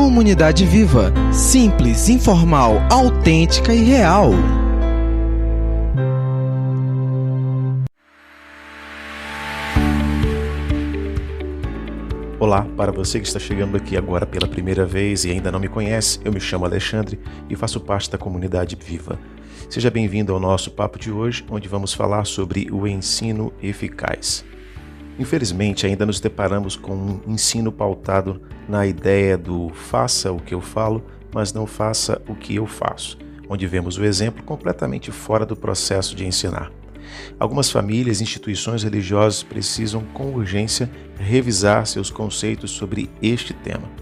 Comunidade Viva. Simples, informal, autêntica e real. Olá, para você que está chegando aqui agora pela primeira vez e ainda não me conhece, eu me chamo Alexandre e faço parte da comunidade Viva. Seja bem-vindo ao nosso papo de hoje, onde vamos falar sobre o ensino eficaz. Infelizmente, ainda nos deparamos com um ensino pautado na ideia do faça o que eu falo, mas não faça o que eu faço, onde vemos o exemplo completamente fora do processo de ensinar. Algumas famílias e instituições religiosas precisam com urgência revisar seus conceitos sobre este tema.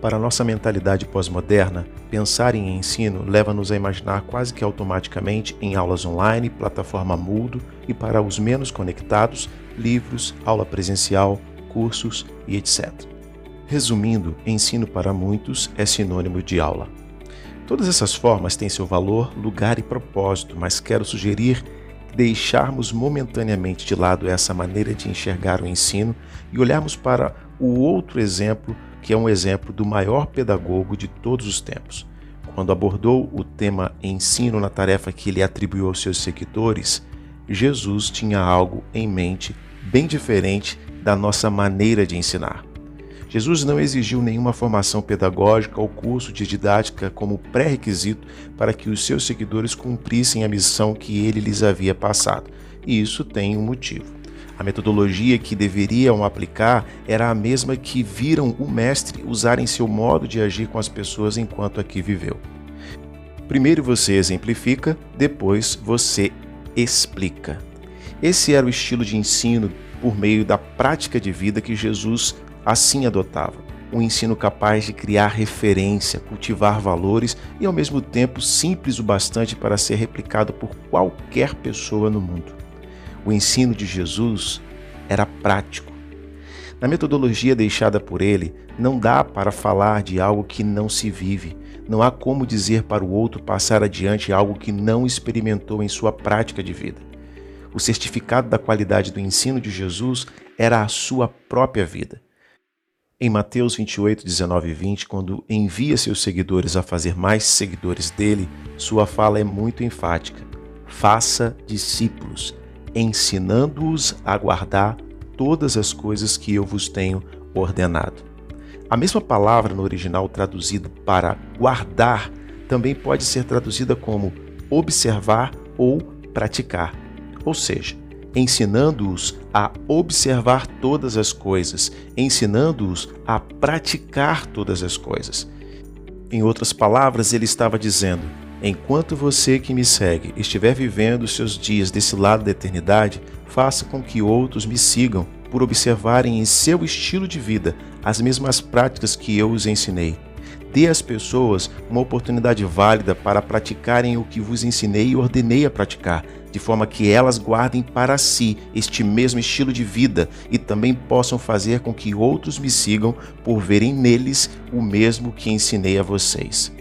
Para nossa mentalidade pós-moderna, pensar em ensino leva-nos a imaginar quase que automaticamente em aulas online, plataforma Moodle e para os menos conectados, livros, aula presencial, cursos e etc. Resumindo, ensino para muitos é sinônimo de aula. Todas essas formas têm seu valor, lugar e propósito, mas quero sugerir deixarmos momentaneamente de lado essa maneira de enxergar o ensino e olharmos para o outro exemplo, que é um exemplo do maior pedagogo de todos os tempos. Quando abordou o tema ensino na tarefa que ele atribuiu aos seus seguidores, Jesus tinha algo em mente bem diferente da nossa maneira de ensinar. Jesus não exigiu nenhuma formação pedagógica ou curso de didática como pré-requisito para que os seus seguidores cumprissem a missão que ele lhes havia passado. E isso tem um motivo. A metodologia que deveriam aplicar era a mesma que viram o mestre usar em seu modo de agir com as pessoas enquanto aqui viveu. Primeiro você exemplifica, depois você explica. Esse era o estilo de ensino por meio da prática de vida que Jesus assim adotava. Um ensino capaz de criar referência, cultivar valores e ao mesmo tempo simples o bastante para ser replicado por qualquer pessoa no mundo. O ensino de Jesus era prático. Na metodologia deixada por ele, não dá para falar de algo que não se vive. Não há como dizer para o outro passar adiante algo que não experimentou em sua prática de vida. O certificado da qualidade do ensino de Jesus era a sua própria vida. Em Mateus 28, 19 e 20, quando envia seus seguidores a fazer mais seguidores dele, sua fala é muito enfática. Faça discípulos, ensinando-os a guardar todas as coisas que eu vos tenho ordenado. A mesma palavra no original traduzida para guardar também pode ser traduzida como observar ou praticar. Ou seja, ensinando-os a observar todas as coisas, ensinando-os a praticar todas as coisas. Em outras palavras, ele estava dizendo: enquanto você que me segue estiver vivendo os seus dias desse lado da eternidade, faça com que outros me sigam por observarem em seu estilo de vida as mesmas práticas que eu os ensinei. Dê às pessoas uma oportunidade válida para praticarem o que vos ensinei e ordenei a praticar, de forma que elas guardem para si este mesmo estilo de vida e também possam fazer com que outros me sigam por verem neles o mesmo que ensinei a vocês.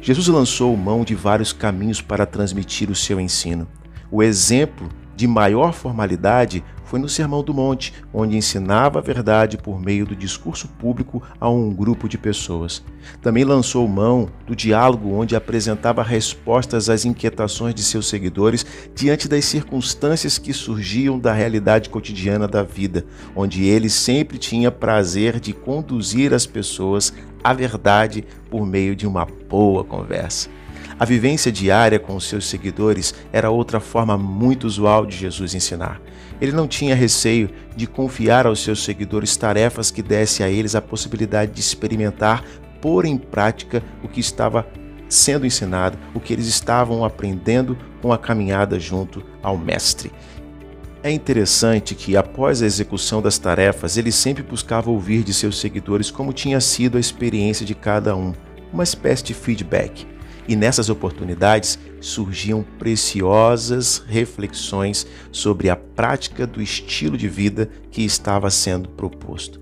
Jesus lançou mão de vários caminhos para transmitir o seu ensino. O exemplo de maior formalidade foi no Sermão do Monte, onde ensinava a verdade por meio do discurso público a um grupo de pessoas. Também lançou mão do diálogo, onde apresentava respostas às inquietações de seus seguidores diante das circunstâncias que surgiam da realidade cotidiana da vida, onde ele sempre tinha prazer de conduzir as pessoas à verdade por meio de uma boa conversa. A vivência diária com os seus seguidores era outra forma muito usual de Jesus ensinar. Ele não tinha receio de confiar aos seus seguidores tarefas que desse a eles a possibilidade de experimentar, pôr em prática o que estava sendo ensinado, o que eles estavam aprendendo com a caminhada junto ao Mestre. É interessante que, após a execução das tarefas, ele sempre buscava ouvir de seus seguidores como tinha sido a experiência de cada um, uma espécie de feedback. E nessas oportunidades surgiam preciosas reflexões sobre a prática do estilo de vida que estava sendo proposto.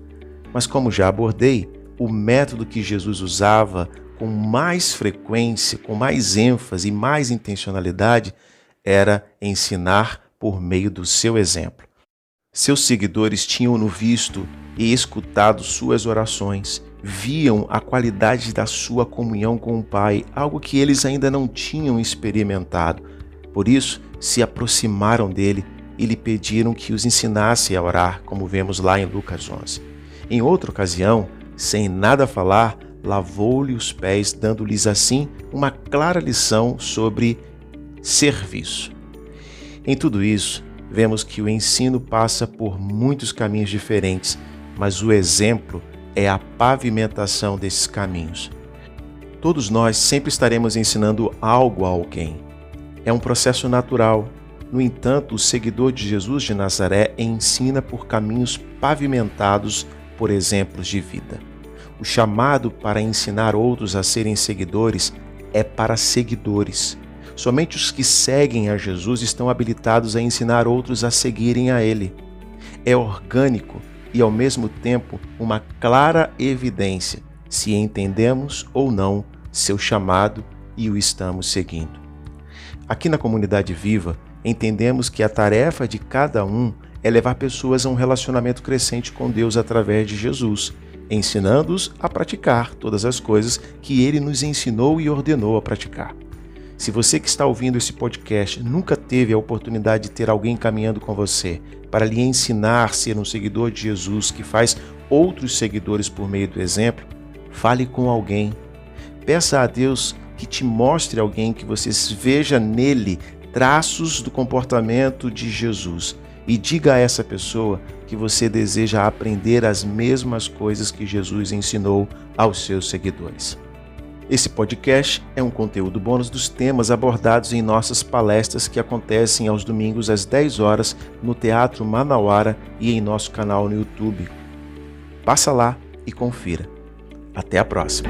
Mas, como já abordei, o método que Jesus usava com mais frequência, com mais ênfase e mais intencionalidade era ensinar por meio do seu exemplo. Seus seguidores tinham-no visto e escutado suas orações, viam a qualidade da sua comunhão com o Pai, algo que eles ainda não tinham experimentado. Por isso, se aproximaram dele e lhe pediram que os ensinasse a orar, como vemos lá em Lucas 11. Em outra ocasião, sem nada falar, lavou-lhe os pés, dando-lhes assim uma clara lição sobre serviço. Em tudo isso, vemos que o ensino passa por muitos caminhos diferentes, mas o exemplo é a pavimentação desses caminhos. Todos nós sempre estaremos ensinando algo a alguém. É um processo natural. No entanto, o seguidor de Jesus de Nazaré ensina por caminhos pavimentados por exemplos de vida. O chamado para ensinar outros a serem seguidores é para seguidores. Somente os que seguem a Jesus estão habilitados a ensinar outros a seguirem a Ele. É orgânico e, ao mesmo tempo, uma clara evidência se entendemos ou não seu chamado e o estamos seguindo. Aqui na comunidade viva, entendemos que a tarefa de cada um é levar pessoas a um relacionamento crescente com Deus através de Jesus, ensinando-os a praticar todas as coisas que ele nos ensinou e ordenou a praticar. Se você que está ouvindo esse podcast nunca teve a oportunidade de ter alguém caminhando com você para lhe ensinar a ser um seguidor de Jesus que faz outros seguidores por meio do exemplo, fale com alguém. Peça a Deus que te mostre alguém que você veja nele traços do comportamento de Jesus e diga a essa pessoa que você deseja aprender as mesmas coisas que Jesus ensinou aos seus seguidores. Esse podcast é um conteúdo bônus dos temas abordados em nossas palestras que acontecem aos domingos às 10 horas no Teatro Manauara e em nosso canal no YouTube. Passa lá e confira. Até a próxima!